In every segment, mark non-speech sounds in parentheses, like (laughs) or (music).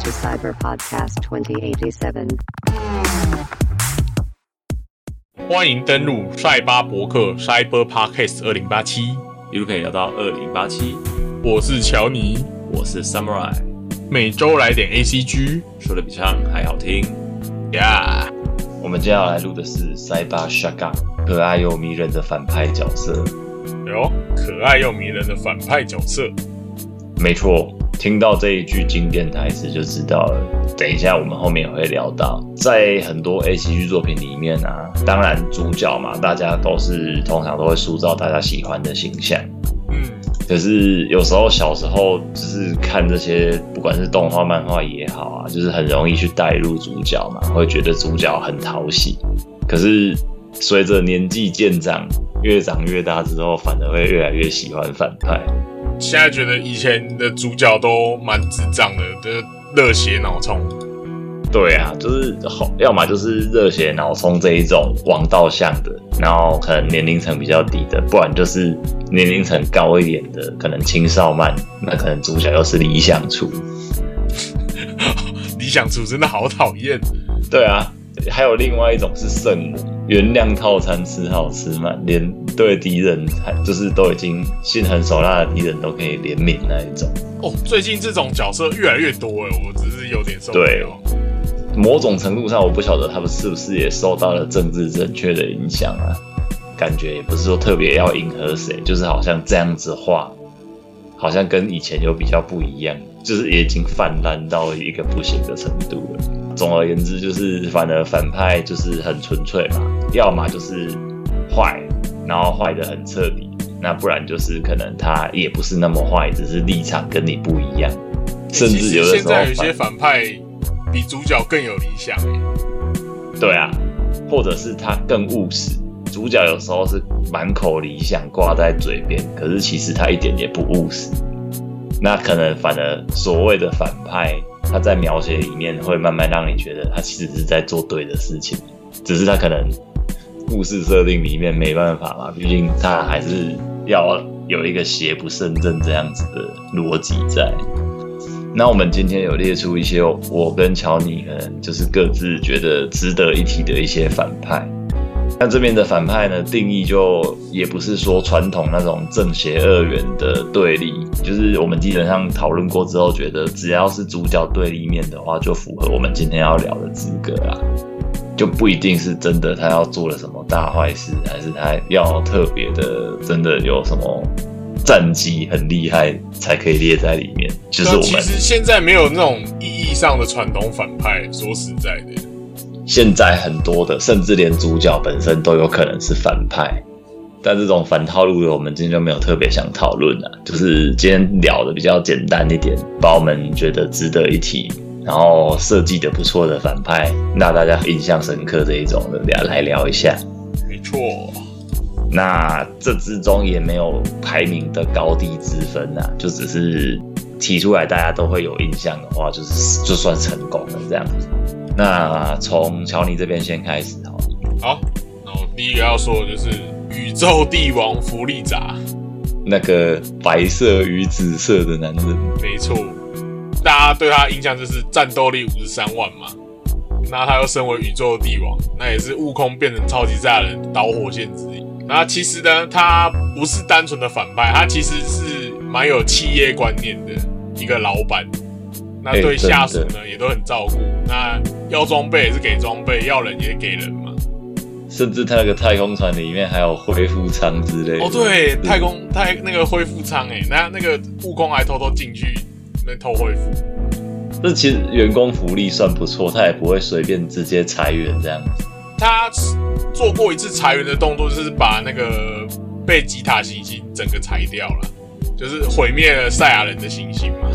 to Cyber Podcast 2087. 欢迎登录赛巴博客 Cyber Podcast 二零八七，一路可以聊到二零八七。我是乔尼，我是 Samurai，每周来点 ACG，说的比唱还好听呀。我们接下来录的是塞巴 Shotgun，可爱又迷人的反派角色。哟，可爱又迷人的反派角色。没错，听到这一句经典台词就知道了。等一下，我们后面也会聊到，在很多 A C G 作品里面啊，当然主角嘛，大家都是通常都会塑造大家喜欢的形象。嗯，可是有时候小时候就是看这些，不管是动画、漫画也好啊，就是很容易去带入主角嘛，会觉得主角很讨喜。可是随着年纪渐长，越长越大之后，反而会越来越喜欢反派。现在觉得以前的主角都蛮智障的，就是热血脑冲。对啊，就是好要么就是热血脑冲这一种王道向的，然后可能年龄层比较低的，不然就是年龄层高一点的，可能青少漫，那可能主角又是理想处。(laughs) 理想处真的好讨厌。对啊。还有另外一种是圣母，原谅套餐吃好吃嘛，连对敌人还就是都已经心狠手辣的敌人都可以怜悯那一种。哦，最近这种角色越来越多哎，我只是有点受不了。某种程度上，我不晓得他们是不是也受到了政治正确的影响啊？感觉也不是说特别要迎合谁，就是好像这样子画，好像跟以前有比较不一样，就是也已经泛滥到一个不行的程度了。总而言之，就是反而反派就是很纯粹嘛，要么就是坏，然后坏的很彻底，那不然就是可能他也不是那么坏，只是立场跟你不一样，甚至有的时候，现在有些反派比主角更有理想，对啊，或者是他更务实，主角有时候是满口理想挂在嘴边，可是其实他一点也不务实，那可能反而所谓的反派。他在描写里面会慢慢让你觉得他其实是在做对的事情，只是他可能故事设定里面没办法嘛，毕竟他还是要有一个邪不胜正这样子的逻辑在。那我们今天有列出一些我跟乔尼可能就是各自觉得值得一提的一些反派。那这边的反派呢，定义就也不是说传统那种正邪二元的对立，就是我们基本上讨论过之后，觉得只要是主角对立面的话，就符合我们今天要聊的资格啊，就不一定是真的他要做了什么大坏事，还是他要特别的真的有什么战绩很厉害才可以列在里面。就是我们其实现在没有那种意义上的传统反派，说实在的。现在很多的，甚至连主角本身都有可能是反派，但这种反套路的，我们今天就没有特别想讨论了。就是今天聊的比较简单一点，把我们觉得值得一提，然后设计的不错的反派，那大家印象深刻这一种的，聊来聊一下。没错，那这之中也没有排名的高低之分呐，就只是提出来大家都会有印象的话，就是就算成功了这样子。那从乔尼这边先开始好。好，那我第一个要说的就是宇宙帝王弗利扎，那个白色与紫色的男人。没错，大家对他印象就是战斗力五十三万嘛。那他又身为宇宙帝王，那也是悟空变成超级赛亚人导火线之一。那其实呢，他不是单纯的反派，他其实是蛮有企业观念的一个老板。那对下属呢也都很照顾，那要装备也是给装备，要人也给人嘛。甚至他那个太空船里面还有恢复舱之类的。哦，对，太空太那个恢复舱哎，那那个悟空还偷偷进去那偷恢复。这其实员工福利算不错，他也不会随便直接裁员这样子。他做过一次裁员的动作，就是把那个被吉塔行星整个裁掉了，就是毁灭了赛亚人的行星嘛。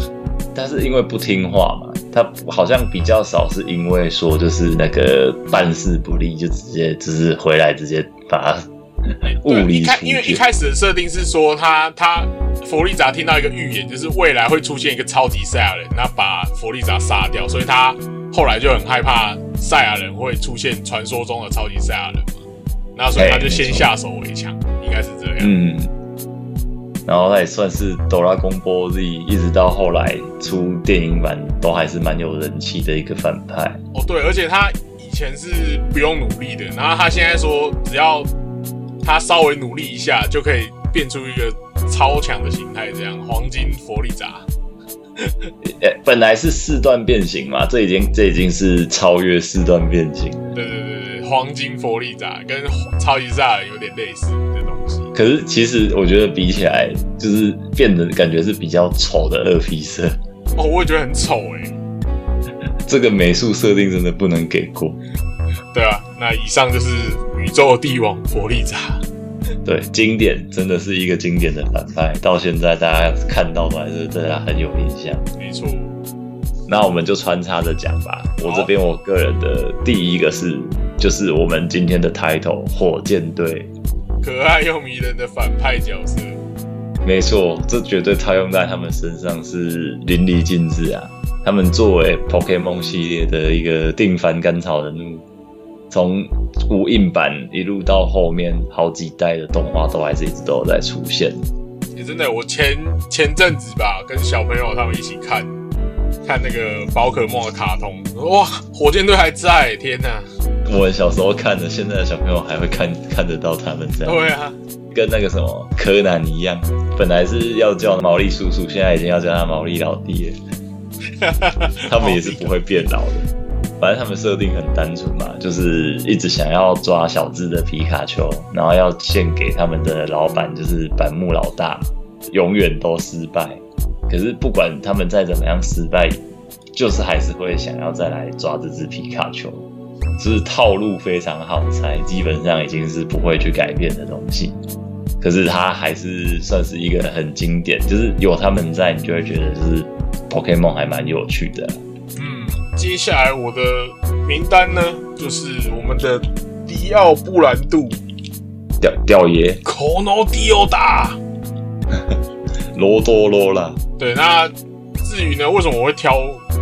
但是因为不听话嘛，他好像比较少是因为说就是那个办事不力，就直接就是回来直接把他物理开，因为一开始的设定是说他他弗利扎听到一个预言，就是未来会出现一个超级赛亚人，那把弗利扎杀掉，所以他后来就很害怕赛亚人会出现传说中的超级赛亚人嘛，那所以他就先下手为强，应该是这样。嗯。然后他也算是哆啦公波 Z，一直到后来出电影版都还是蛮有人气的一个反派。哦，对，而且他以前是不用努力的，然后他现在说只要他稍微努力一下，就可以变出一个超强的形态，这样黄金佛利扎。呃，(laughs) 本来是四段变形嘛，这已经这已经是超越四段变形了。对对对对，黄金佛利扎跟超级赛有点类似的东西。可是其实我觉得比起来，就是变得感觉是比较丑的二皮色。哦，我也觉得很丑哎。这个美术设定真的不能给过。对啊，那以上就是宇宙帝王佛利扎。对，经典真的是一个经典的反派，到现在大家看到都还是对他很有印象。没错。那我们就穿插着讲吧。我这边我个人的第一个是，就是我们今天的 title 火箭队，可爱又迷人的反派角色。没错，这绝对套用在他们身上是淋漓尽致啊。他们作为 Pokemon 系列的一个定番甘草人物，从无印版一路到后面好几代的动画，都还是一直都有在出现。也真的，我前前阵子吧，跟小朋友他们一起看。看那个宝可梦的卡通，哇，火箭队还在！天哪！我小时候看的，现在的小朋友还会看 (laughs) 看得到他们这样。对啊，跟那个什么柯南一样，本来是要叫毛利叔叔，现在已经要叫他毛利老弟了。(laughs) 他们也是不会变老的。反正他们设定很单纯嘛，就是一直想要抓小智的皮卡丘，然后要献给他们的老板，就是板木老大，永远都失败。可是不管他们再怎么样失败，就是还是会想要再来抓这只皮卡丘，就是套路非常好猜，基本上已经是不会去改变的东西。可是它还是算是一个很经典，就是有他们在，你就会觉得就是 Pokemon 还蛮有趣的。接下来我的名单呢，就是我们的迪奥布兰度，吊吊爷，o n o d i o 达，罗多罗啦。对，那至于呢，为什么我会挑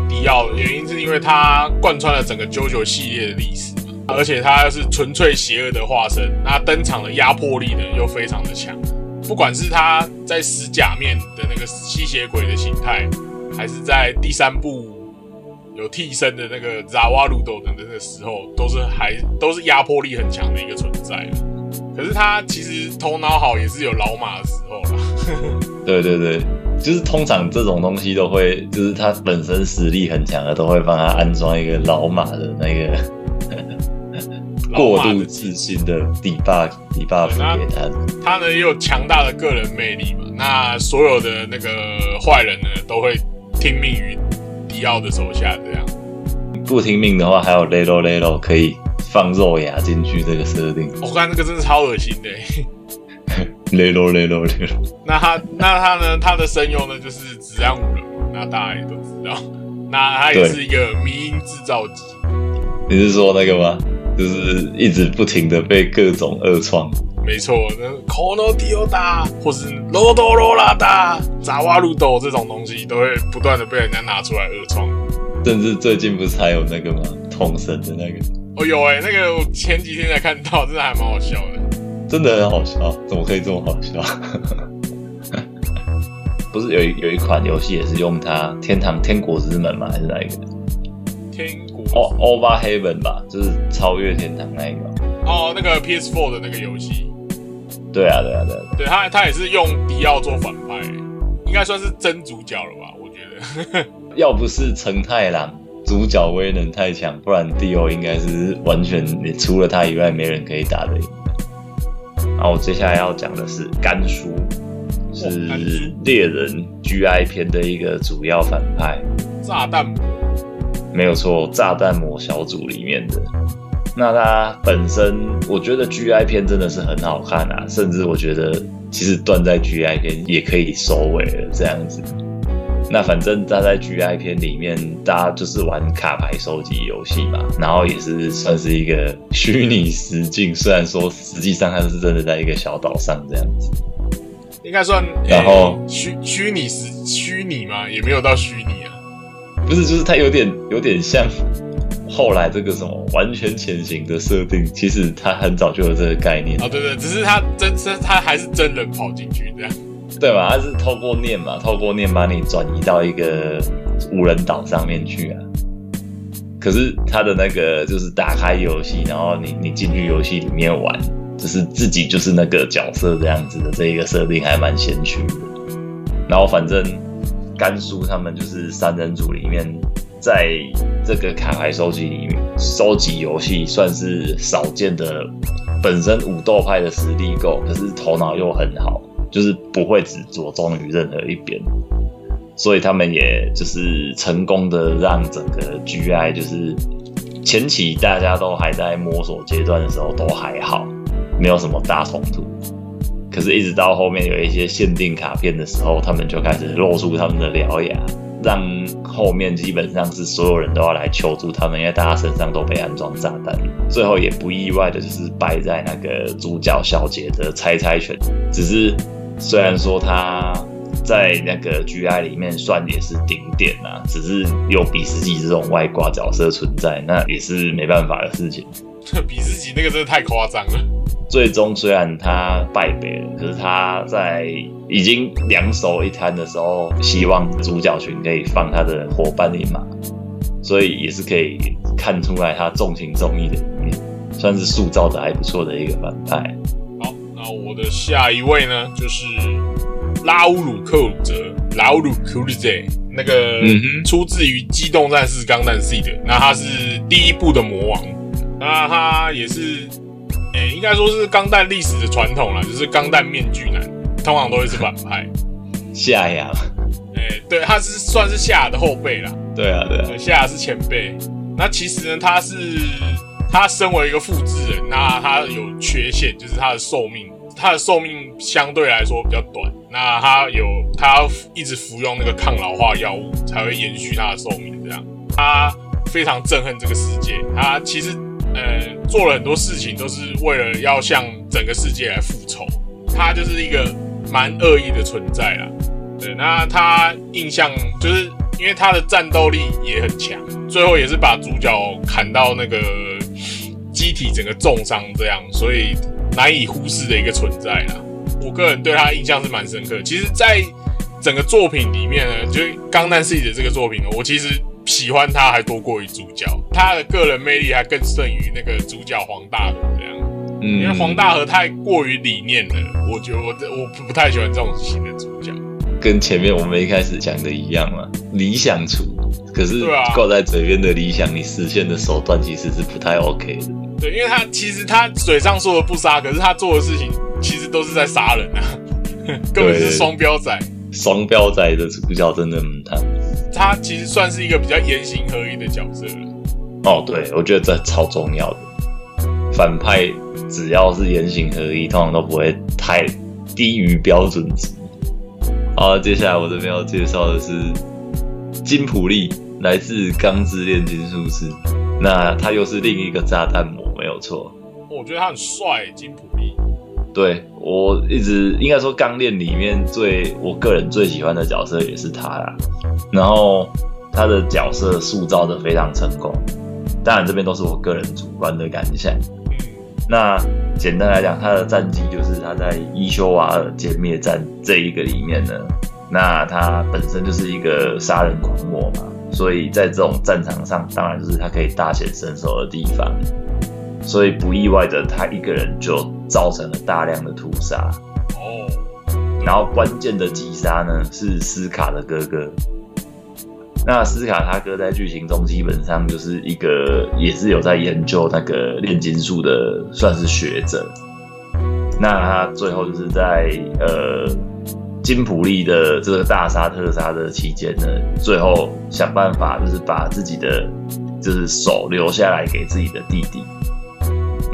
迪奥？原因是因为它贯穿了整个 JoJo 系列的历史，而且它是纯粹邪恶的化身，那登场的压迫力呢又非常的强。不管是他在死假面的那个吸血鬼的形态，还是在第三部有替身的那个扎瓦鲁斗等等的时候，都是还都是压迫力很强的一个存在。可是他其实头脑好，也是有老马的时候啦。(laughs) 对对对。就是通常这种东西都会，就是他本身实力很强的，都会帮他安装一个老马的那个 (laughs) 过度自信的底 buff 底 buff 给他。他呢也有强大的个人魅力嘛，那所有的那个坏人呢都会听命于迪奥的手下，这样。不听命的话，还有 Lelo Lelo 可以放肉牙进去这个设定。我看这个真是超恶心的。(laughs) (laughs) 雷罗雷罗雷罗，那他那他呢？他的声优呢？就是子安五人，那大家也都知道。那他也是一个迷音制造机。你是说那个吗？就是一直不停的被各种恶创。没错，那 Kono Dioda 或是 Lodo Lolada 扎瓦鲁斗这种东西，都会不断的被人家拿出来恶创。(laughs) 甚至最近不是还有那个吗？统神的那个。哦，有哎，那个我前几天才看到，真的还蛮好笑的。真的很好笑，怎么可以这么好笑？不是有一有一款游戏也是用它，天堂天国之门吗？还是哪一个？天国哦，Over Heaven 吧，就是超越天堂那一个。哦，那个 PS4 的那个游戏。对啊，对啊，对啊。对他，他也是用迪奥做反派，应该算是真主角了吧？我觉得。(laughs) 要不是成太郎主角威能太强，不然迪奥应该是完全除了他以外没人可以打的赢。然后我接下来要讲的是甘叔，是猎人 GI 篇的一个主要反派，炸弹魔，没有错，炸弹魔小组里面的。那它本身，我觉得 GI 篇真的是很好看啊，甚至我觉得其实断在 GI 篇也可以收尾了这样子。那反正他在 GI 片里面，大家就是玩卡牌收集游戏嘛，然后也是算是一个虚拟实境，虽然说实际上它是真的在一个小岛上这样子，应该算。然后虚虚拟实虚拟嘛，也没有到虚拟啊，不是，就是它有点有点像后来这个什么完全潜行的设定，其实他很早就有这个概念。哦，对对，只是他真真他还是真人跑进去这样。对嘛？他是透过念嘛，透过念把你转移到一个无人岛上面去啊。可是他的那个就是打开游戏，然后你你进去游戏里面玩，就是自己就是那个角色这样子的这一个设定还蛮先驱的。然后反正甘肃他们就是三人组里面，在这个卡牌收集里面收集游戏算是少见的，本身武斗派的实力够，可是头脑又很好，就是不会只着重于任何一边。所以他们也就是成功的让整个 GI 就是前期大家都还在摸索阶段的时候都还好，没有什么大冲突。可是，一直到后面有一些限定卡片的时候，他们就开始露出他们的獠牙，让后面基本上是所有人都要来求助他们，因为大家身上都被安装炸弹。最后也不意外的就是败在那个主角小姐的猜猜拳，只是虽然说他。在那个 GI 里面算也是顶点啊，只是有比斯吉这种外挂角色存在，那也是没办法的事情。(laughs) 比自己那个真的太夸张了。最终虽然他败北了，可是他在已经两手一摊的时候，希望主角群可以放他的伙伴一马，所以也是可以看出来他重情重义的一面，算是塑造的还不错的一个反派。好，那我的下一位呢，就是。拉乌鲁克鲁泽，拉乌鲁克鲁泽，那个出自于《机动战士钢弹 C》的，那他是第一部的魔王，那他也是，诶，应该说是钢弹历史的传统了，就是钢弹面具男，通常都会是反派。夏亚，诶，对，他是算是夏亚的后辈啦。对啊，对啊，夏亚是前辈。那其实呢，他是他身为一个复制人，那他有缺陷，就是他的寿命。他的寿命相对来说比较短，那他有他要一直服用那个抗老化药物才会延续他的寿命。这样，他非常憎恨这个世界，他其实呃做了很多事情都是为了要向整个世界来复仇。他就是一个蛮恶意的存在啦。对，那他印象就是因为他的战斗力也很强，最后也是把主角砍到那个机体整个重伤这样，所以。难以忽视的一个存在啦，我个人对他印象是蛮深刻。其实，在整个作品里面呢，就《钢弹 C》的这个作品呢，我其实喜欢他还多过于主角，他的个人魅力还更胜于那个主角黄大河这样。嗯，因为黄大河太过于理念了，我觉得我我不不太喜欢这种型的主角。跟前面我们一开始讲的一样嘛，理想处，可是挂在嘴边的理想，你实现的手段其实是不太 OK 的。对，因为他其实他嘴上说的不杀，可是他做的事情其实都是在杀人啊，(laughs) 根本是双标仔。双标仔的主角真的很他，他其实算是一个比较言行合一的角色了。哦，对，我觉得这超重要的。反派只要是言行合一，通常都不会太低于标准值。好，接下来我这边要介绍的是金普利，来自《钢之炼金术师》。那他又是另一个炸弹魔，没有错。我觉得他很帅，金普利。对我一直应该说，钢炼里面最我个人最喜欢的角色也是他啦。然后他的角色塑造的非常成功，当然这边都是我个人主观的感想。那简单来讲，他的战绩就是他在伊修瓦尔歼灭战这一个里面呢，那他本身就是一个杀人狂魔嘛。所以在这种战场上，当然就是他可以大显身手的地方。所以不意外的，他一个人就造成了大量的屠杀。哦。然后关键的击杀呢，是斯卡的哥哥。那斯卡他哥在剧情中基本上就是一个，也是有在研究那个炼金术的，算是学者。那他最后就是在呃。金普利的这个大杀特杀的期间呢，最后想办法就是把自己的就是手留下来给自己的弟弟。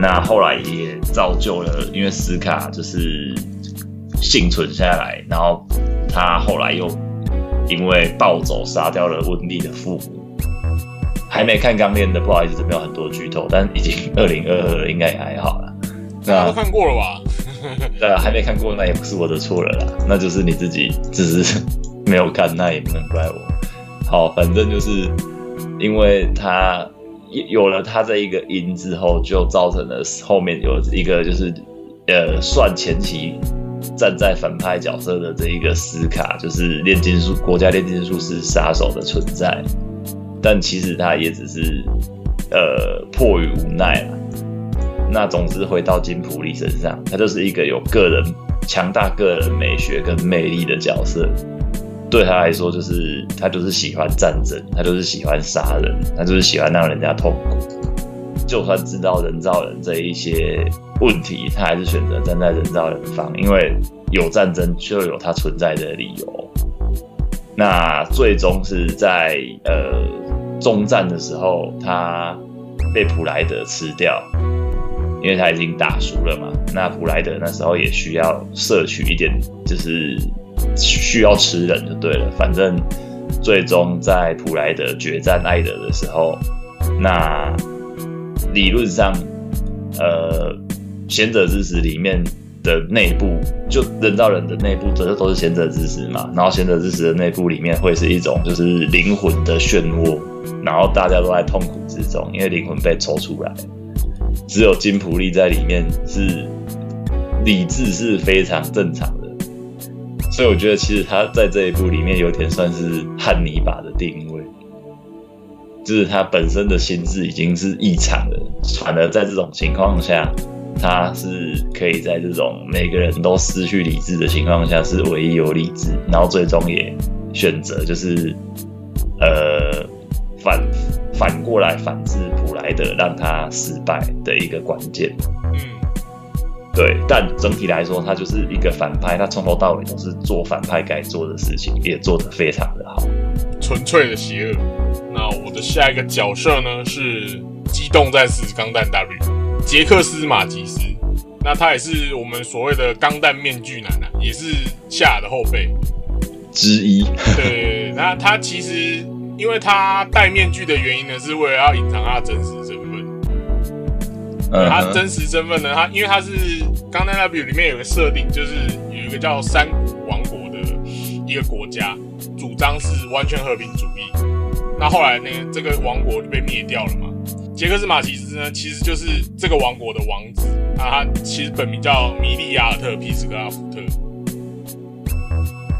那后来也造就了，因为斯卡就是幸存下来，然后他后来又因为暴走杀掉了温蒂的父母。还没看钢炼的，不好意思，这边有很多剧透，但已经二零二二了，应该也还好了。那都看过了吧？(laughs) 对，还没看过，那也不是我的错了啦，那就是你自己只是没有看，那也不能怪我。好，反正就是因为他有了他这一个因之后，就造成了后面有一个就是呃算前期站在反派角色的这一个斯卡，就是炼金术国家炼金术师杀手的存在，但其实他也只是呃迫于无奈了。那总之回到金普利身上，他就是一个有个人强大个人美学跟魅力的角色。对他来说，就是他就是喜欢战争，他就是喜欢杀人，他就是喜欢让人家痛苦。就算知道人造人这一些问题，他还是选择站在人造人方，因为有战争就有他存在的理由。那最终是在呃中战的时候，他被普莱德吃掉，因为他已经打输了嘛。那普莱德那时候也需要摄取一点，就是需要吃人就对了。反正最终在普莱德决战艾德的时候，那。理论上，呃，贤者之石里面的内部，就人造人的内部，这都是贤者之石嘛。然后贤者之石的内部里面会是一种就是灵魂的漩涡，然后大家都在痛苦之中，因为灵魂被抽出来，只有金普利在里面是理智是非常正常。所以我觉得其实他在这一部里面有点算是汉尼拔的定位。就是他本身的心智已经是异常的，反而在这种情况下，他是可以在这种每个人都失去理智的情况下，是唯一有理智，然后最终也选择就是呃反反过来反制普莱德，让他失败的一个关键。嗯，对，但整体来说，他就是一个反派，他从头到尾都是做反派该做的事情，也做得非常的好，纯粹的邪恶。那我的下一个角色呢是机动战士钢弹 W 杰克斯马吉斯，那他也是我们所谓的钢弹面具男啊，也是夏的后辈之一。对，那他其实因为他戴面具的原因呢，是为了要隐藏他的真实身份。他真实身份呢，他因为他是刚才那 W 里面有个设定，就是有一个叫山谷王国的一个国家，主张是完全和平主义。那后来呢？这个王国就被灭掉了嘛。杰克斯马奇斯呢，其实就是这个王国的王子。那他其实本名叫米利亚尔特皮斯格拉福特。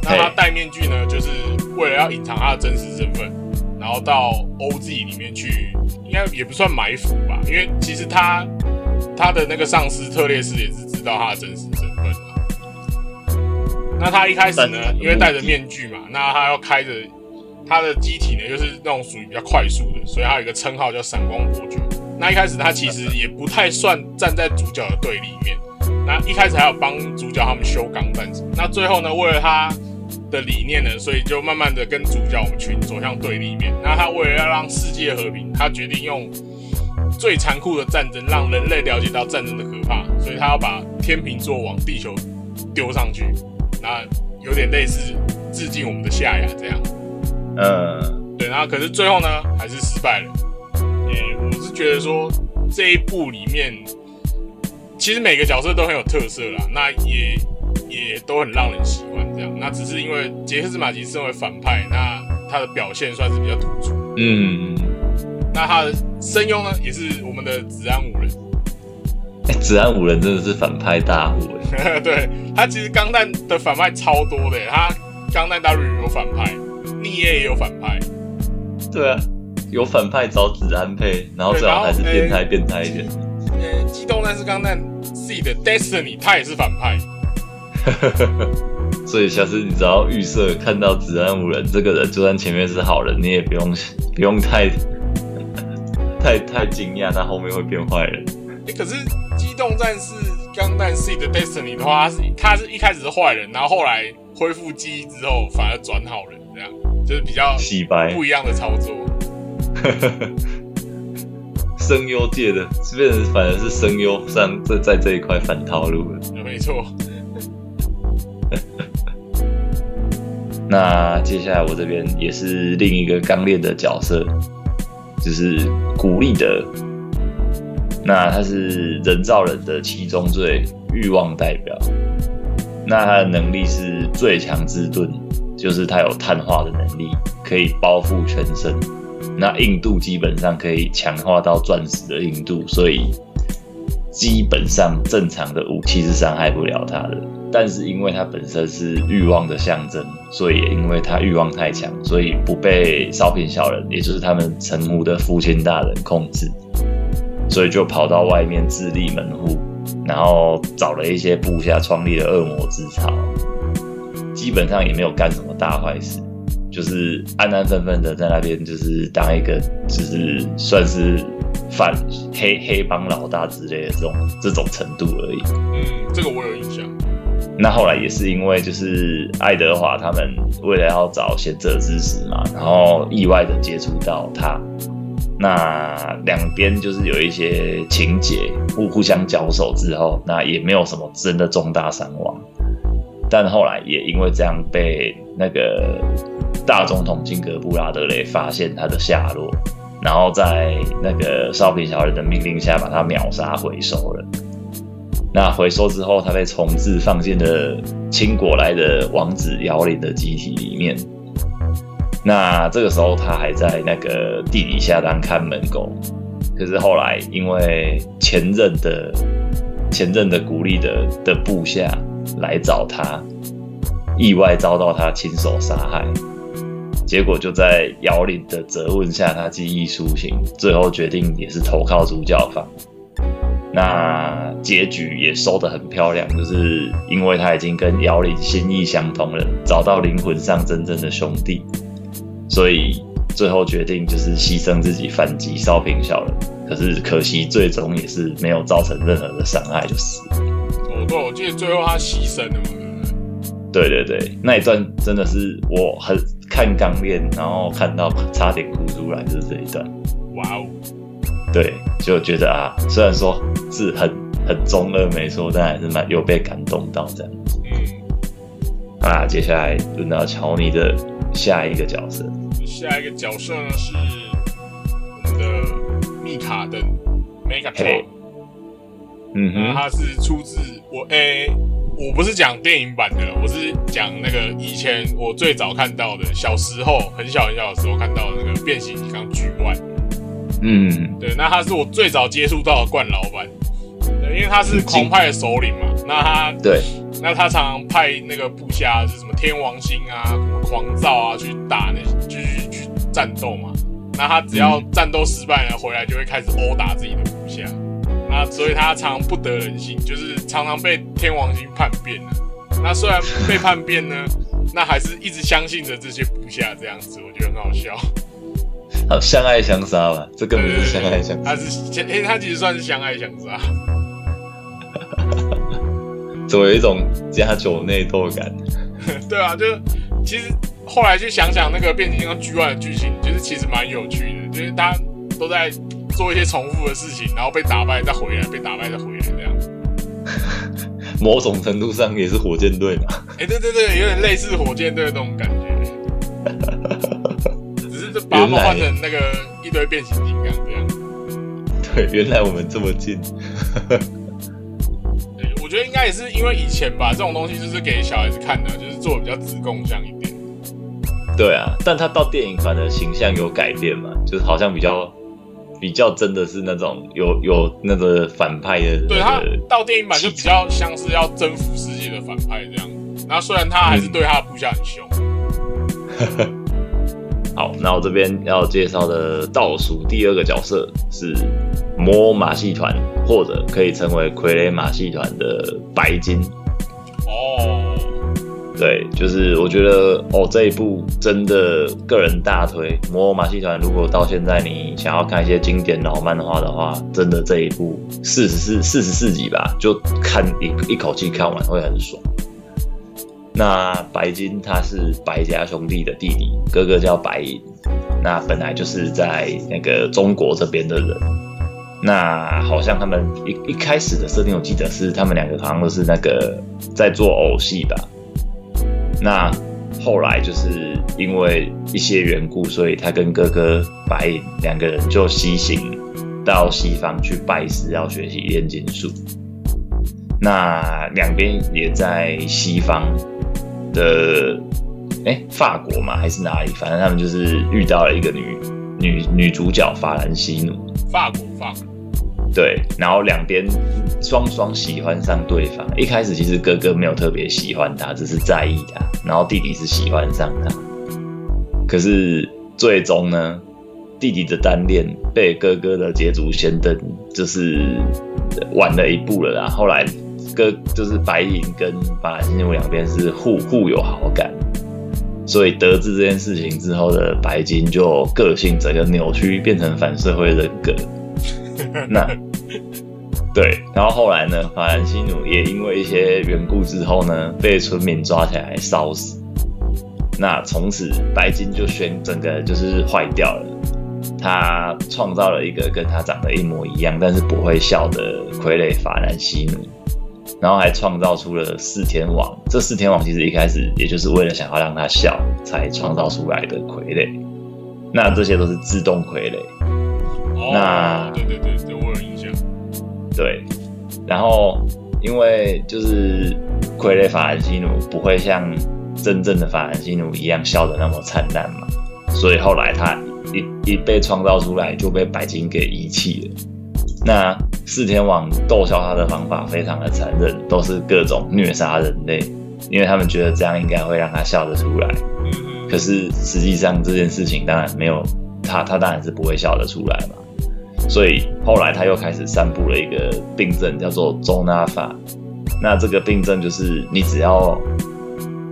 那他戴面具呢，就是为了要隐藏他的真实身份，然后到 OZ 里面去，应该也不算埋伏吧，因为其实他他的那个上司特列斯也是知道他的真实身份嘛。那他一开始呢，因为戴着面具嘛，那他要开着。他的机体呢，又是那种属于比较快速的，所以他有一个称号叫“闪光伯爵”。那一开始他其实也不太算站在主角的对立面。那一开始还要帮主角他们修钢弹什么。那最后呢，为了他的理念呢，所以就慢慢的跟主角我们群走向对立面。那他为了要让世界和平，他决定用最残酷的战争，让人类了解到战争的可怕。所以他要把天秤座往地球丢上去，那有点类似致敬我们的夏亚这样。呃，对，然后可是最后呢，还是失败了。诶，我是觉得说这一部里面，其实每个角色都很有特色啦，那也也都很让人喜欢这样。那只是因为杰克斯马吉身为反派，那他的表现算是比较突出。嗯，那他的声优呢，也是我们的子安五人。子安五人真的是反派大户哎。(laughs) 对他其实钢弹的反派超多的，他钢弹 W 有反派。逆夜也有反派，对啊，有反派找子安配，然后最后还是变态变态一点。呃，机动战士钢弹 C 的 Destiny 他也是反派，(laughs) 所以下次你只要预设看到子安无人这个人，就算前面是好人，你也不用 (laughs) 不用太 (laughs) 太太惊讶，他后面会变坏人。哎，可是机动战士钢弹 C 的 Destiny 的话，他是他是一开始是坏人，然后后来恢复记忆之后，反而转好人。这样就是比较洗白不一样的操作，声优界的这边反而是声优上在在这一块反套路了。没错。(laughs) 那接下来我这边也是另一个刚练的角色，就是古力德。那他是人造人的七宗罪欲望代表。那他的能力是最强之盾。就是他有碳化的能力，可以包覆全身。那硬度基本上可以强化到钻石的硬度，所以基本上正常的武器是伤害不了他的。但是因为他本身是欲望的象征，所以因为他欲望太强，所以不被烧瓶小人，也就是他们城母的父亲大人控制，所以就跑到外面自立门户，然后找了一些部下创立了恶魔之巢，基本上也没有干什么大坏事，就是安安分分的在那边，就是当一个就是算是反黑黑帮老大之类的这种这种程度而已。嗯，这个我有印象。那后来也是因为就是爱德华他们为了要找贤者之石嘛，然后意外的接触到他，那两边就是有一些情节互互相交手之后，那也没有什么真的重大伤亡，但后来也因为这样被那个大总统金格布拉德雷发现他的下落，然后在那个烧瓶小人的命令下把他秒杀回收了。那回收之后，他被重置放进了清国来的王子姚林的机体里面。那这个时候，他还在那个地底下当看门狗。可是后来，因为前任的前任的鼓励的的部下来找他，意外遭到他亲手杀害。结果就在姚林的责问下，他记忆苏醒，最后决定也是投靠主教方。那结局也收得很漂亮，就是因为他已经跟姚林心意相通了，找到灵魂上真正的兄弟，所以最后决定就是牺牲自己反击烧瓶小人。可是可惜最终也是没有造成任何的伤害就死了。哦，对，我记得最后他牺牲了嘛。对对对，那一段真的是我很看钢炼，然后看到差点哭出来，就是这一段。哇哦！对，就觉得啊，虽然说是很很中二没错，但还是蛮有被感动到这样子。嗯，啊，接下来轮到乔尼的下一个角色。下一个角色呢是我们的密卡的 Megatron。嗯哼，那它是出自我诶、我不是讲电影版的，我是讲那个以前我最早看到的，小时候很小很小的时候看到的那个变形金刚 G One。嗯，对，那他是我最早接触到的冠老板，对，因为他是狂派的首领嘛，那他对，那他常常派那个部下，就是什么天王星啊、什么狂躁啊，去打那去去去战斗嘛。那他只要战斗失败了，回来就会开始殴打自己的部下。那所以他常常不得人心，就是常常被天王星叛变了。那虽然被叛变呢，(laughs) 那还是一直相信着这些部下这样子，我觉得很好笑。好相爱相杀吧，这根本就是相爱相杀，(laughs) 他是诶、他其实算是相爱相杀。(laughs) 总有一种家酒内斗感。(laughs) 对啊，就是其实后来去想想那个变形金刚 G One 的剧情，就是其实蛮有趣的，就是大家都在做一些重复的事情，然后被打败再回来，被打败再回来这样。某种程度上也是火箭队嘛。哎、对对对，有点类似火箭队的那种感觉，把他们换成那个一堆变形金刚这样。对，原来我们这么近。(laughs) 对，我觉得应该也是因为以前吧，这种东西就是给小孩子看的，就是做的比较子供向一点。对啊，但他到电影版的形象有改变嘛，就是好像比较比较真的是那种有有那个反派的、那个。对他到电影版就比较像是要征服世界的反派这样。然后虽然他还是对他的部下很凶。(laughs) 好，那我这边要介绍的倒数第二个角色是魔偶马戏团，或者可以称为傀儡马戏团的白金。哦，对，就是我觉得哦，这一部真的个人大推。魔偶马戏团，如果到现在你想要看一些经典老漫画的话，真的这一部四十四四十四集吧，就看一一口气看完会很爽。那白金他是白家兄弟的弟弟，哥哥叫白银。那本来就是在那个中国这边的人。那好像他们一一开始的设定，我记得是他们两个好像都是那个在做偶戏吧。那后来就是因为一些缘故，所以他跟哥哥白银两个人就西行到西方去拜师，要学习炼金术。那两边也在西方的，哎，法国嘛还是哪里？反正他们就是遇到了一个女女女主角法兰西努。法国，法国。对，然后两边双双喜欢上对方。一开始其实哥哥没有特别喜欢他，只是在意他，然后弟弟是喜欢上他。可是最终呢，弟弟的单恋被哥哥的捷足先登，就是晚了一步了啦。后来哥就是白银跟法兰西努两边是互互有好感，所以得知这件事情之后的白金就个性整个扭曲，变成反社会人格。那 (laughs) 对，然后后来呢，法兰西努也因为一些缘故之后呢，被村民抓起来烧死。那从此白金就宣整个就是坏掉了。他创造了一个跟他长得一模一样，但是不会笑的傀儡法兰西努，然后还创造出了四天王。这四天王其实一开始也就是为了想要让他笑才创造出来的傀儡。那这些都是自动傀儡。哦那对对对对，我有印象。对，然后因为就是傀儡法兰西努不会像真正的法兰西努一样笑得那么灿烂嘛，所以后来他一一被创造出来就被白金给遗弃了。那四天王逗笑他的方法非常的残忍，都是各种虐杀人类，因为他们觉得这样应该会让他笑得出来。可是实际上这件事情当然没有他，他当然是不会笑得出来嘛。所以后来他又开始散布了一个病症，叫做周纳法。那这个病症就是你只要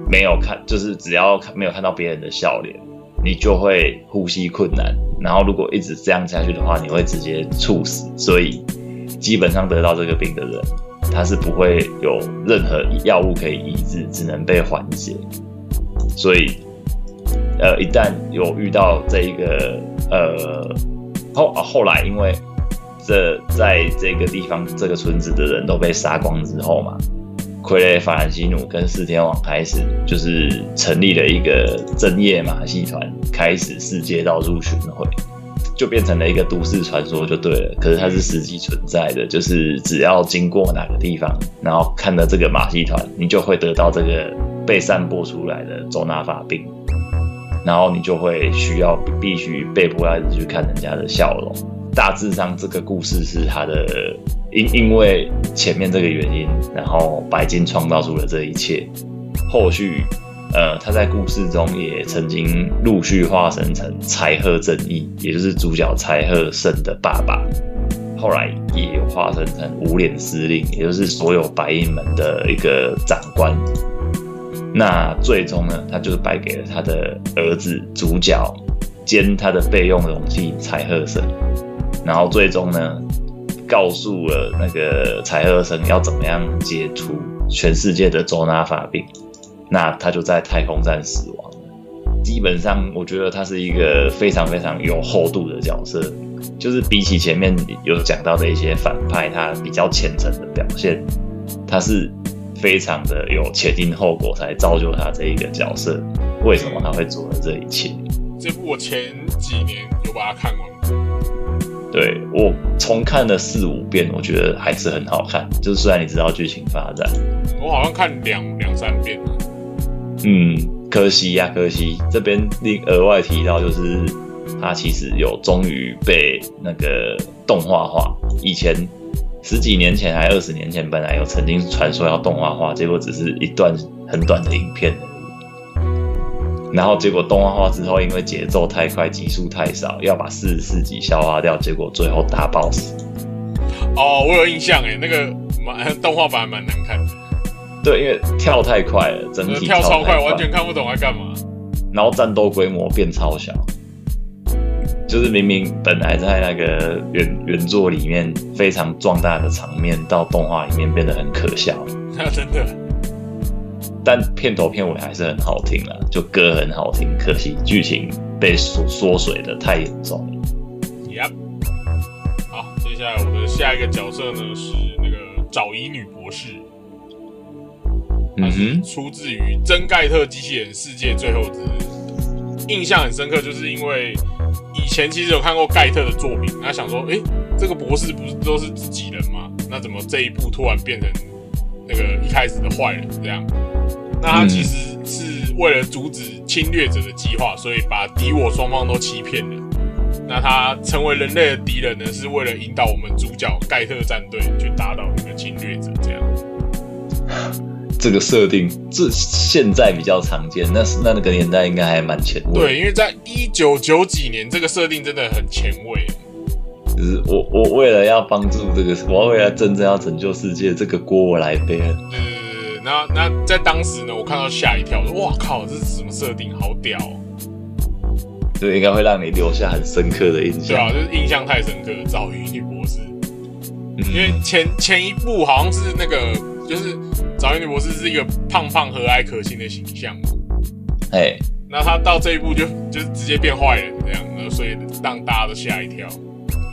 没有看，就是只要没有看到别人的笑脸，你就会呼吸困难。然后如果一直这样下去的话，你会直接猝死。所以基本上得到这个病的人，他是不会有任何药物可以医治，只能被缓解。所以呃，一旦有遇到这一个呃后后来，因为这在这个地方这个村子的人都被杀光之后嘛，傀儡法兰西努跟四天王开始就是成立了一个真夜马戏团，开始世界到处巡回。就变成了一个都市传说就对了，可是它是实际存在的，就是只要经过哪个地方，然后看到这个马戏团，你就会得到这个被散播出来的周纳法病，然后你就会需要必须被迫要一直去看人家的笑容。大致上这个故事是他的因因为前面这个原因，然后白金创造出了这一切，后续。呃，他在故事中也曾经陆续化身成柴贺正义，也就是主角柴贺胜的爸爸。后来也化身成无脸司令，也就是所有白银门的一个长官。那最终呢，他就是败给了他的儿子主角兼他的备用容器柴贺胜。然后最终呢，告诉了那个柴贺胜要怎么样解除全世界的周纳法病。那他就在太空站死亡。基本上，我觉得他是一个非常非常有厚度的角色，就是比起前面有讲到的一些反派，他比较虔诚的表现，他是非常的有前因后果才造就他这一个角色。为什么他会做了这一切？这部我前几年有把它看完过。对我重看了四五遍，我觉得还是很好看。就是虽然你知道剧情发展，我好像看两两三遍了。嗯，可惜呀、可惜这边另额外提到，就是它其实有终于被那个动画化。以前十几年前还二十年前，本来有曾经传说要动画化，结果只是一段很短的影片。然后结果动画化之后，因为节奏太快，集数太少，要把四十四集消化掉，结果最后大爆死。哦，我有印象诶，那个蛮动画版还蛮难看的，对，因为跳太快了，整体跳超快，完全看不懂在干嘛。然后战斗规模变超小，就是明明本来在那个原原作里面非常壮大的场面，到动画里面变得很可笑。那 (laughs) 真的，但片头片尾还是很好听啊，就歌很好听，可惜剧情被缩缩水的太严重了。Yep。好，接下来我的下一个角色呢是那个爪夷女博士，嗯哼，出自于《真盖特机器人世界最后之》，印象很深刻，就是因为以前其实有看过盖特的作品，那想说，诶，这个博士不是都是自己人吗？那怎么这一部突然变成那个一开始的坏人这样？那他其实是为了阻止侵略者的计划，所以把敌我双方都欺骗了。那他成为人类的敌人呢，是为了引导我们主角盖特战队去打倒那个侵略者，这样。(sighs) 这个设定这现在比较常见，那是那那个年代应该还蛮前卫。对，因为在一九九几年，这个设定真的很前卫。就是我我为了要帮助这个，我要为了真正要拯救世界，这个锅我来背了。对对对对，那那在当时呢，我看到吓一跳，说哇靠，这是什么设定？好屌、哦！对，应该会让你留下很深刻的印象。对啊，就是印象太深刻，找云女博士。嗯因为前前一部好像是那个，就是找云女博士是一个胖胖和蔼可亲的形象嘛，哎，那他到这一步就就是直接变坏人这样，然后所以让大家都吓一跳。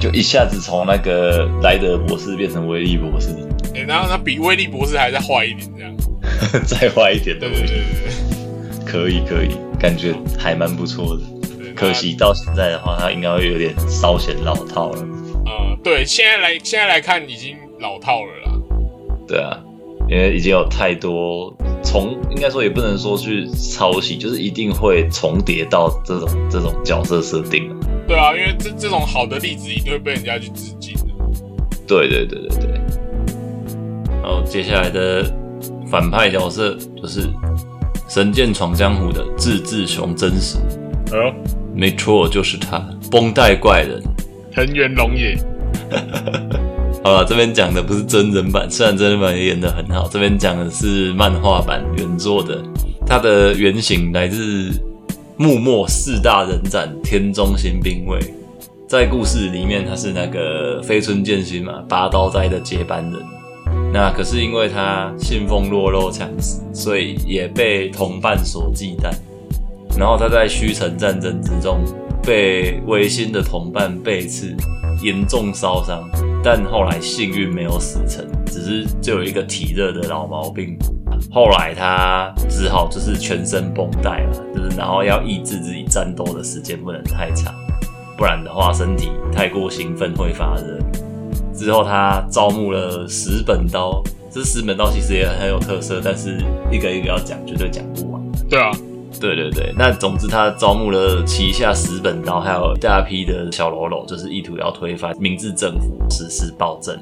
就一下子从那个莱德博士变成威利博士，哎、然后他比威利博士还再坏一点这样。(laughs) 再坏一点的对对威利，对对可以可以，感觉还蛮不错的。对对。可惜到现在的话，他应该会有点稍显老套了。那呃，对，现在来现在来看已经老套了啦。对啊，因为已经有太多重，应该说也不能说去抄袭，就是一定会重叠到这种这种角色设定了。对啊，因为这这种好的例子一定会被人家去致敬的。对对对对对。然后接下来的反派角色就是《神剑闯江湖》的志志雄真实，哎呦，没错，就是他，绷带怪人。藤原龙也，(laughs) 好了，这边讲的不是真人版，虽然真人版也演得很好，这边讲的是漫画版原作的，它的原型来自幕末四大人斩天中星兵卫，在故事里面他是那个飞春剑心嘛，拔刀斋的接班人。那可是因为他信奉弱肉强食，所以也被同伴所忌惮。然后他在虚城战争之中被维新的同伴背刺，严重烧伤，但后来幸运没有死成，只是就有一个体热的老毛病。后来他只好就是全身绷带了，就是然后要抑制自己战斗的时间不能太长，不然的话身体太过兴奋会发热。之后他招募了十本刀，这十本刀其实也很有特色，但是一个一个要讲绝对讲不完。对啊，对对对，那总之他招募了旗下十本刀，还有一大批的小喽啰，就是意图要推翻明治政府，实施暴政。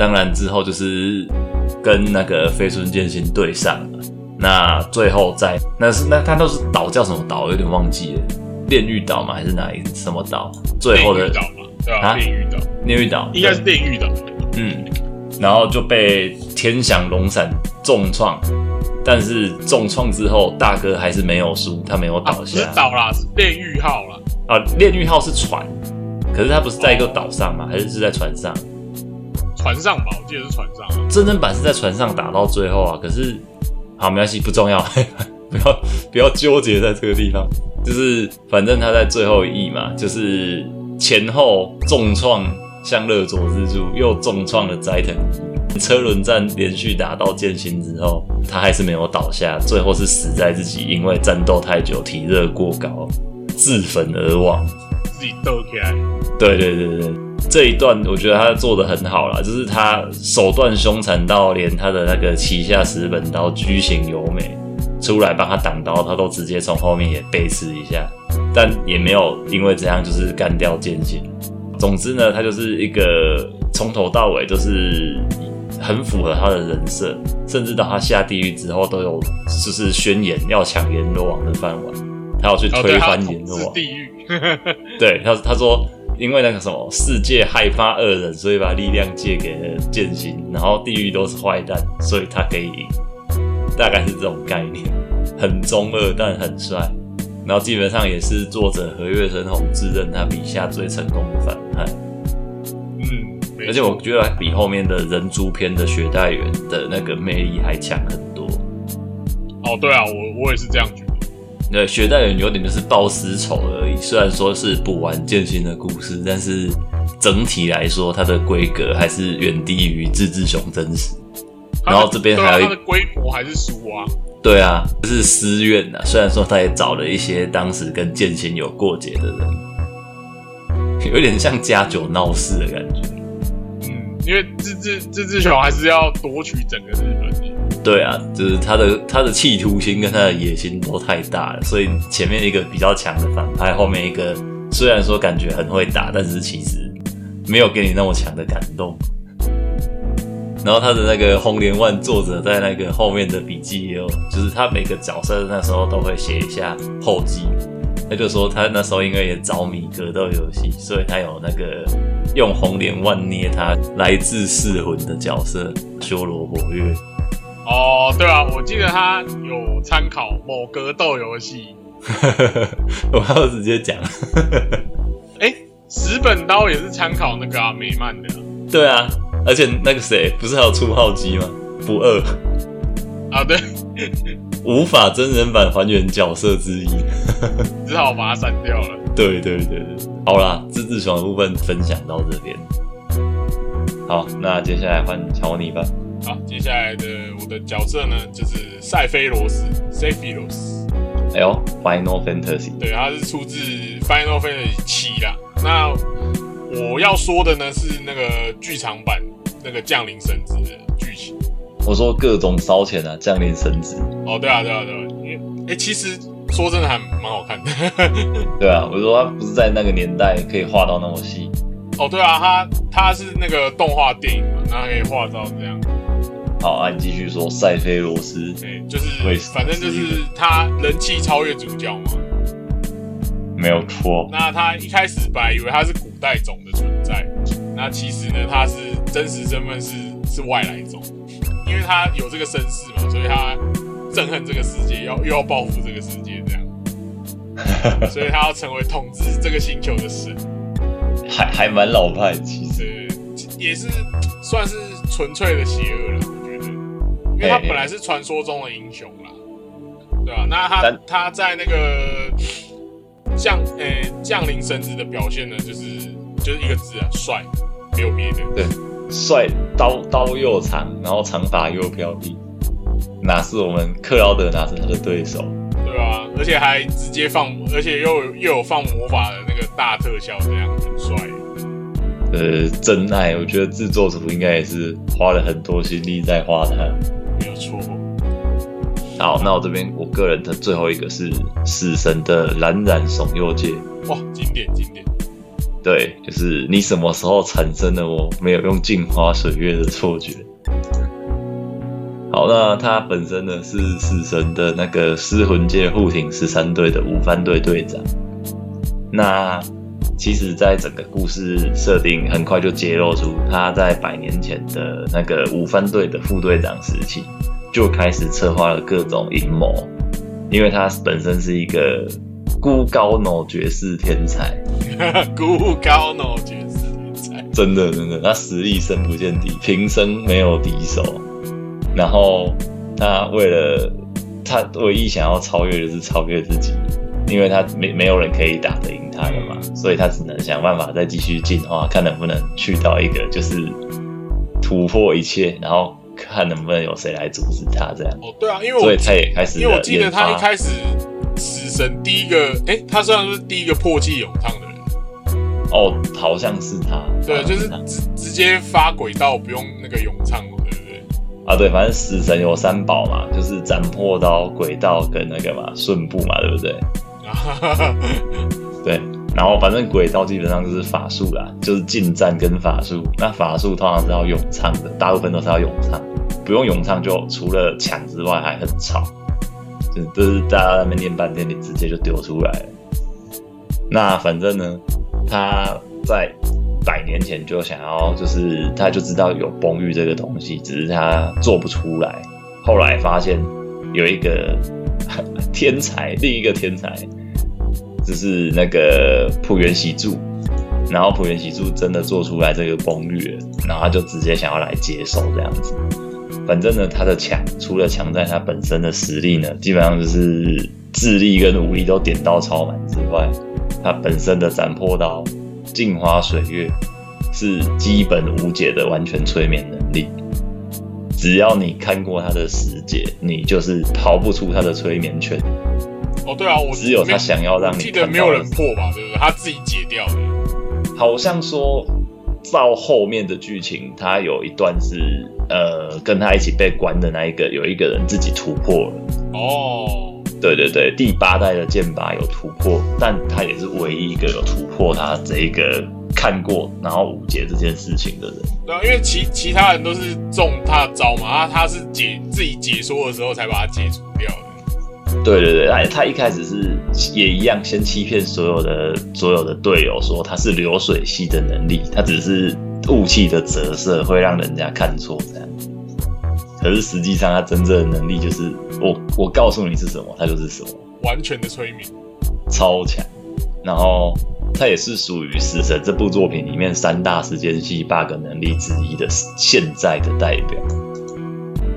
当然之后就是跟那个飞春剑心对上了。那最后在那是那他都是岛叫什么岛，有点忘记了，炼狱岛吗？还是哪一什么岛？最后的岛嘛，对、啊炼狱岛炼狱岛应该是炼狱岛。嗯，然后就被天翔龙闪重创，但是重创之后，大哥还是没有输，他没有啊，倒不是下。岛啦，是炼狱号啦。啊，炼狱号是船，可是他不是在一个岛上吗？还是是在船上？船上吧，我记得是船上啊。真人版是在船上打到最后啊，可是好没关系，不重要，(laughs) 不要不要纠结在这个地方。就是反正他在最后一役嘛，就是前后重创向乐佐之助，又重创了斋藤。车轮战连续打到剑心之后，他还是没有倒下，最后是死在自己因为战斗太久体热过高自焚而亡。自己斗起来，对对对对，这一段我觉得他做的很好啦，就是他手段凶残到连他的那个旗下十本刀居形由美出来帮他挡刀，他都直接从后面也背刺一下，但也没有因为这样就是干掉剑心。总之呢，他就是一个从头到尾就是很符合他的人设，甚至到他下地狱之后都有就是宣言要抢阎罗王的饭碗，他要去哦，推翻阎罗王。地狱。(laughs) 对他他说，因为那个什么世界害怕恶人，所以把力量借给了剑心，然后地狱都是坏蛋，所以他可以赢，大概是这种概念，很中二但很帅，然后基本上也是作者和月神弘自认他笔下最成功的反派，嗯，而且我觉得比后面的人猪篇的雪代缘的那个魅力还强很多。哦，对啊，我我也是这样觉得。对，雪代人有点就是报私仇而已。虽然说是补完剑心的故事，但是整体来说，它的规格还是远低于志志雄真实。然后这边还有一的规模还是输啊。对啊，就是私怨呐。虽然说他也找了一些当时跟剑心有过节的人，有点像家酒闹事的感觉。嗯，因为自治自治雄还是要夺取整个日本的。对啊，就是他的他的企图心跟他的野心都太大了，所以前面一个比较强的反派，后面一个虽然说感觉很会打，但是其实没有给你那么强的感动。然后他的那个红莲万作者在那个后面的笔记也有，就是他每个角色那时候都会写一下后记。他就说他那时候因为也着迷格斗游戏，所以他有那个用红莲万捏他来自噬魂的角色修罗火月。哦，对啊，我记得他有参考某格斗游戏。(laughs) 我要直接讲，(laughs) 哎，石本刀也是参考那个啊美漫的。对啊，而且那个谁不是还有出号机吗？不二啊，对，无法真人版还原角色之一，(laughs) 只好把它删掉了。对对对对，好啦，自制爽的部分分享到这边。好，那接下来换乔尼吧。好，接下来的我的角色呢，就是塞菲罗斯 （s 菲罗斯）。哎呦，Final Fantasy，对，它是出自 Final Fantasy 七啦。那我要说的呢是那个剧场版那个降临神子的剧情。我说各种烧钱啊，降临神子。哦，对啊，对啊，对啊，因为哎，其实说真的还蛮好看的。(laughs) 对啊，我说他不是在那个年代可以画到那么细。哦，对啊，他他是那个动画电影嘛，那可以画到这样。好，啊，你继续说塞菲罗斯。对，就是反正就是他人气超越主角嘛。没有错。那他一开始本来以为他是古代种的存在，那其实呢，他是真实身份是是外来种，因为他有这个身世嘛，所以他憎恨这个世界，要又要报复这个世界这样，(laughs) 所以他要成为统治这个星球的神，还还蛮老派，其实也是算是纯粹的邪恶了，因为他本来是传说中的英雄啦，对吧？那他他在那个。降诶，降临神子的表现呢，就是就是一个字啊，帅，没有别的。对，帅，刀刀又长，然后长发又飘逸，哪是我们克劳德，哪是他的对手？对啊，而且还直接放，而且又又有放魔法的那个大特效，这样很帅。呃，真爱，我觉得制作组应该也是花了很多心力在画他，错。好，那我这边我个人的最后一个是死神的冉冉耸右界，哇，经典经典。对，就是你什么时候产生了我没有用镜花水月的错觉？好，那他本身呢是死神的那个失魂界护庭十三队的五番队队长。那其实，在整个故事设定很快就揭露出他在百年前的那个五番队的副队长时期。就开始策划了各种阴谋，因为他本身是一个孤高脑绝世天才，(laughs) 孤高脑绝世天才，真的真的，他实力深不见底，平生没有敌手。然后他为了他唯一想要超越就是超越自己，因为他没没有人可以打得赢他的嘛，所以他只能想办法再继续进化，看能不能去到一个就是突破一切，然后。看能不能有谁来阻止他这样哦，对啊，因为所以他也开始，因为我记得他一开始死神第一个，哎，他算是第一个破气咏唱的人哦，好像是他，对，就是直直接发轨道不用那个咏唱，对不对？啊，对，反正死神有三宝嘛，就是斩破刀、轨道跟那个嘛顺步嘛，对不对？(laughs) 对，然后反正轨道基本上就是法术啦，就是近战跟法术，那法术通常是要咏唱的，大部分都是要咏唱。不用咏唱，就除了抢之外还很吵，就是大家在那边念半天，你直接就丢出来了。那反正呢，他在百年前就想要，就是他就知道有崩玉这个东西，只是他做不出来。后来发现有一个 (laughs) 天才，另一个天才，就是那个浦原喜助。然后浦原喜助真的做出来这个攻略，然后他就直接想要来接手这样子。反正呢，他的强除了强在他本身的实力呢，基本上就是智力跟武力都点到超满之外，他本身的斩破刀、镜花水月是基本无解的完全催眠能力。只要你看过他的十解，你就是逃不出他的催眠圈。哦，对啊，我只有他想要让你记得没有人破吧？对不对？他自己解掉的。好像说到后面的剧情，他有一段是。呃，跟他一起被关的那一个，有一个人自己突破了。哦，对对对，第八代的剑拔有突破，但他也是唯一一个有突破他这一个看过然后五解这件事情的人。对啊，因为其其他人都是中他的招嘛，他，他是解自己解说的时候才把它解除掉的。对对对，他他一开始是也一样，先欺骗所有的所有的队友说他是流水系的能力，他只是雾气的折射会让人家看错这样。可是实际上他真正的能力就是我我告诉你是什么，他就是什么。完全的催眠，超强，然后他也是属于《死神》这部作品里面三大时间系 bug 能力之一的现在的代表。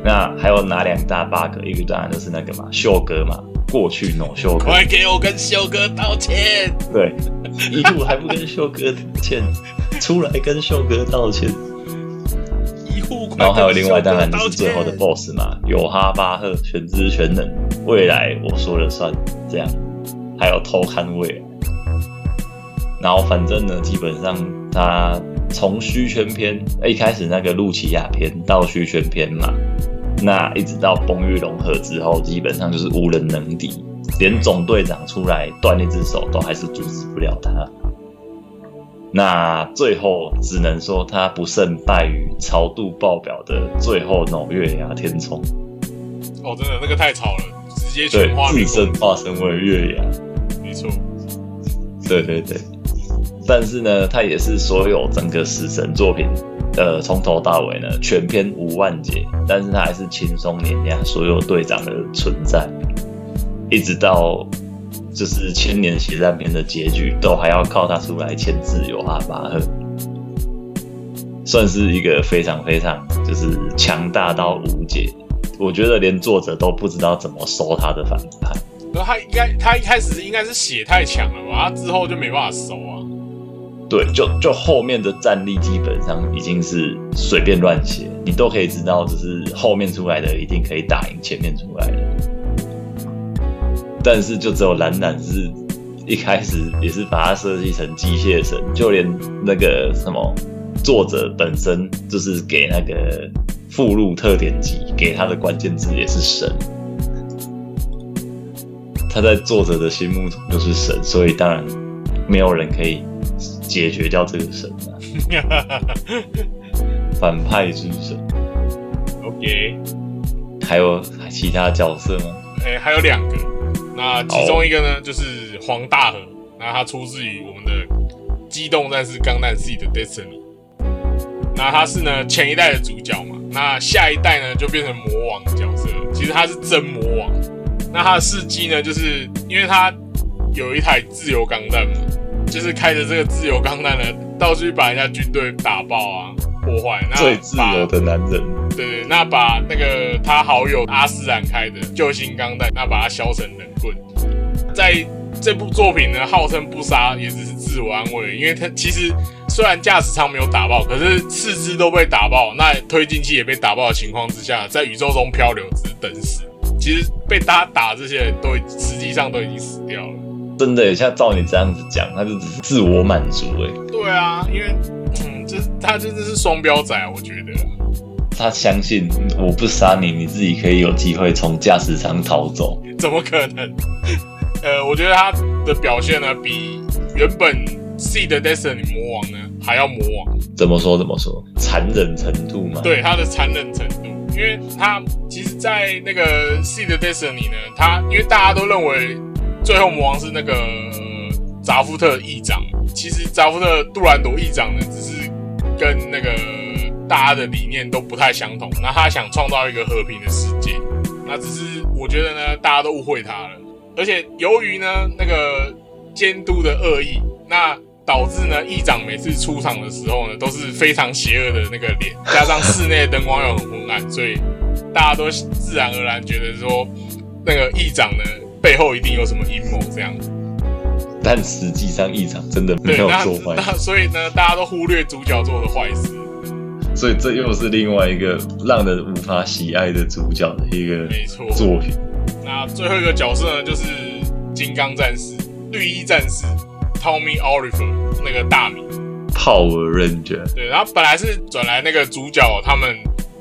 那还有哪两大 bug？一个当然就是那个嘛，秀哥嘛，过去 no 秀哥，快给我跟秀哥道歉！对，一路还不跟秀哥道歉，(laughs) 出来跟秀哥道歉。然后还有另外，当然就是最后的 BOSS 嘛，有哈巴赫全知全能，未来我说了算，这样，还有偷看未来。然后反正呢，基本上他从虚圈篇一开始那个露琪亚篇到虚圈篇嘛，那一直到崩玉融合之后，基本上就是无人能敌，连总队长出来断一只手都还是阻止不了他。那最后只能说他不胜败于潮度爆表的最后那种月牙天冲，哦，真的那个太吵了，直接对全画，面自身化身为月牙，没错，对对对。但是呢，他也是所有整个死神作品，呃，从头到尾呢全篇无万劫，但是他还是轻松碾压所有队长的存在，一直到就是千年血战篇的结局，都还要靠他出来牵制有哈巴赫，算是一个非常非常就是强大到无解，我觉得连作者都不知道怎么收他的反派。那他应该他一开始应该是血太强了吧，他之后就没办法收啊。对，就就后面的战力基本上已经是随便乱写，你都可以知道，就是后面出来的一定可以打赢前面出来的。但是就只有蓝蓝是一开始也是把它设计成机械神，就连那个什么作者本身就是给那个附录特点集给他的关键字也是神。他在作者的心目中就是神，所以当然没有人可以解决掉这个神啊，(laughs) 反派之神。OK，还有其他角色吗？哎、还有两个，那其中一个呢、就是黄大河，那他出自于我们的《机动战士钢弹 C》的 Destiny。那他是呢前一代的主角嘛，那下一代呢就变成魔王的角色。其实他是真魔王。那他的事迹呢，就是因为他有一台自由钢弹嘛，就是开着这个自由钢弹呢，到处去把人家军队打爆啊、破坏。那最自由的男人，对对，那把那个他好友阿斯兰开的救星钢弹，那把它削成冷棍。在这部作品呢，号称不杀也只是自我安慰，因为他其实虽然驾驶舱没有打爆，可是四肢都被打爆，那推进器也被打爆的情况之下，在宇宙中漂流只是等死。其实被他打这些人都已实际上都已经死掉了。真的耶像照你这样子讲，他就只是自我满足哎，对啊，因为嗯，这他真的是双标仔啊，我觉得。他相信我不杀你，你自己可以有机会从驾驶舱逃走。怎么可能？呃，我觉得他的表现呢，比原本 C 的 Destiny 魔王呢还要魔王。怎么说怎么说？残忍程度嘛，，对他的残忍程度，因为他其实，在那个 C 的 Destiny 呢，他因为大家都认为最后魔王是那个、扎夫特议长，其实扎夫特杜兰朵议长呢，只是跟那个大家的理念都不太相同。那他想创造一个和平的世界，那只是我觉得呢，大家都误会他了。而且由于呢那个监督的恶意，那导致呢议长每次出场的时候呢，都是非常邪恶的那个脸，加上室内灯光又很昏暗，所以大家都自然而然觉得说，那个议长呢背后一定有什么阴谋这样。但实际上一场真的没有做坏所以呢，大家都忽略主角做的坏事。所以这又是另外一个让人无法喜爱的主角的一个没错作品。那最后一个角色呢，就是金刚战士、绿衣战士 Tommy Oliver 那个大名。Power Ranger，对，然后本来是转来那个主角他们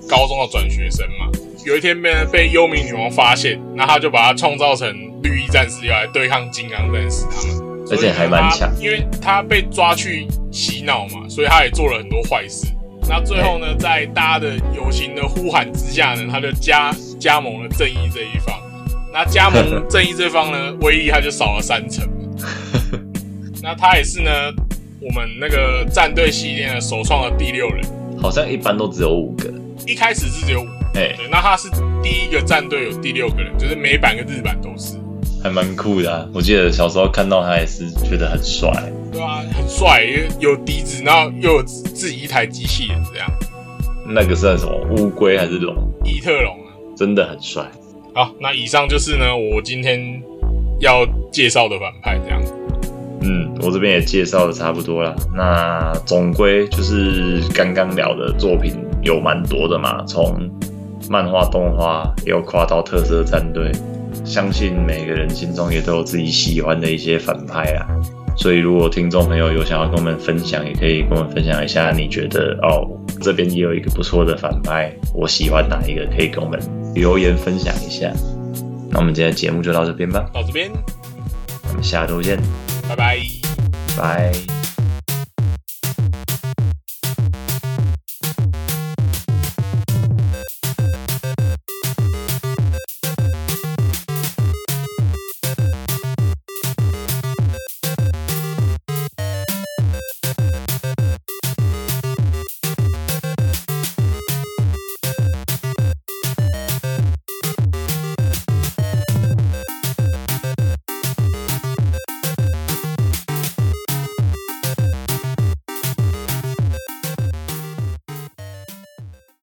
高中的转学生嘛，有一天被被幽冥女王发现，那他就把他创造成绿衣战士要来对抗金刚战士他们，而且还蛮强因为他被抓去洗脑嘛，所以他也做了很多坏事。那最后呢，在大家的友情的呼喊之下呢，他就加加盟了正义这一方。那加盟正义这方呢，威力他就少了三成。(laughs) 那他也是呢，我们那个战队系列的首创的第六人，好像一般都只有五个。一开始是只有五，哎、对，那他是第一个战队有第六个人，就是美版跟日版都是，还蛮酷的、啊。我记得小时候看到他也是觉得很帅。对啊，很帅，有有笛子，然后又有自己一台机器人这样，那个算什么乌龟还是龙？伊特龙啊。真的很帅。好，那以上就是呢我今天要介绍的反派这样。嗯，我这边也介绍的差不多了。那总归就是刚刚聊的作品有蛮多的嘛，从漫画、动画又跨到特色战队，相信每个人心中也都有自己喜欢的一些反派啊。所以如果听众朋友有想要跟我们分享，也可以跟我们分享一下，你觉得哦这边也有一个不错的反派，我喜欢哪一个，可以跟我们留言分享一下。那我们今天的节目就到这边吧，到这边，我们下周见，拜拜。拜。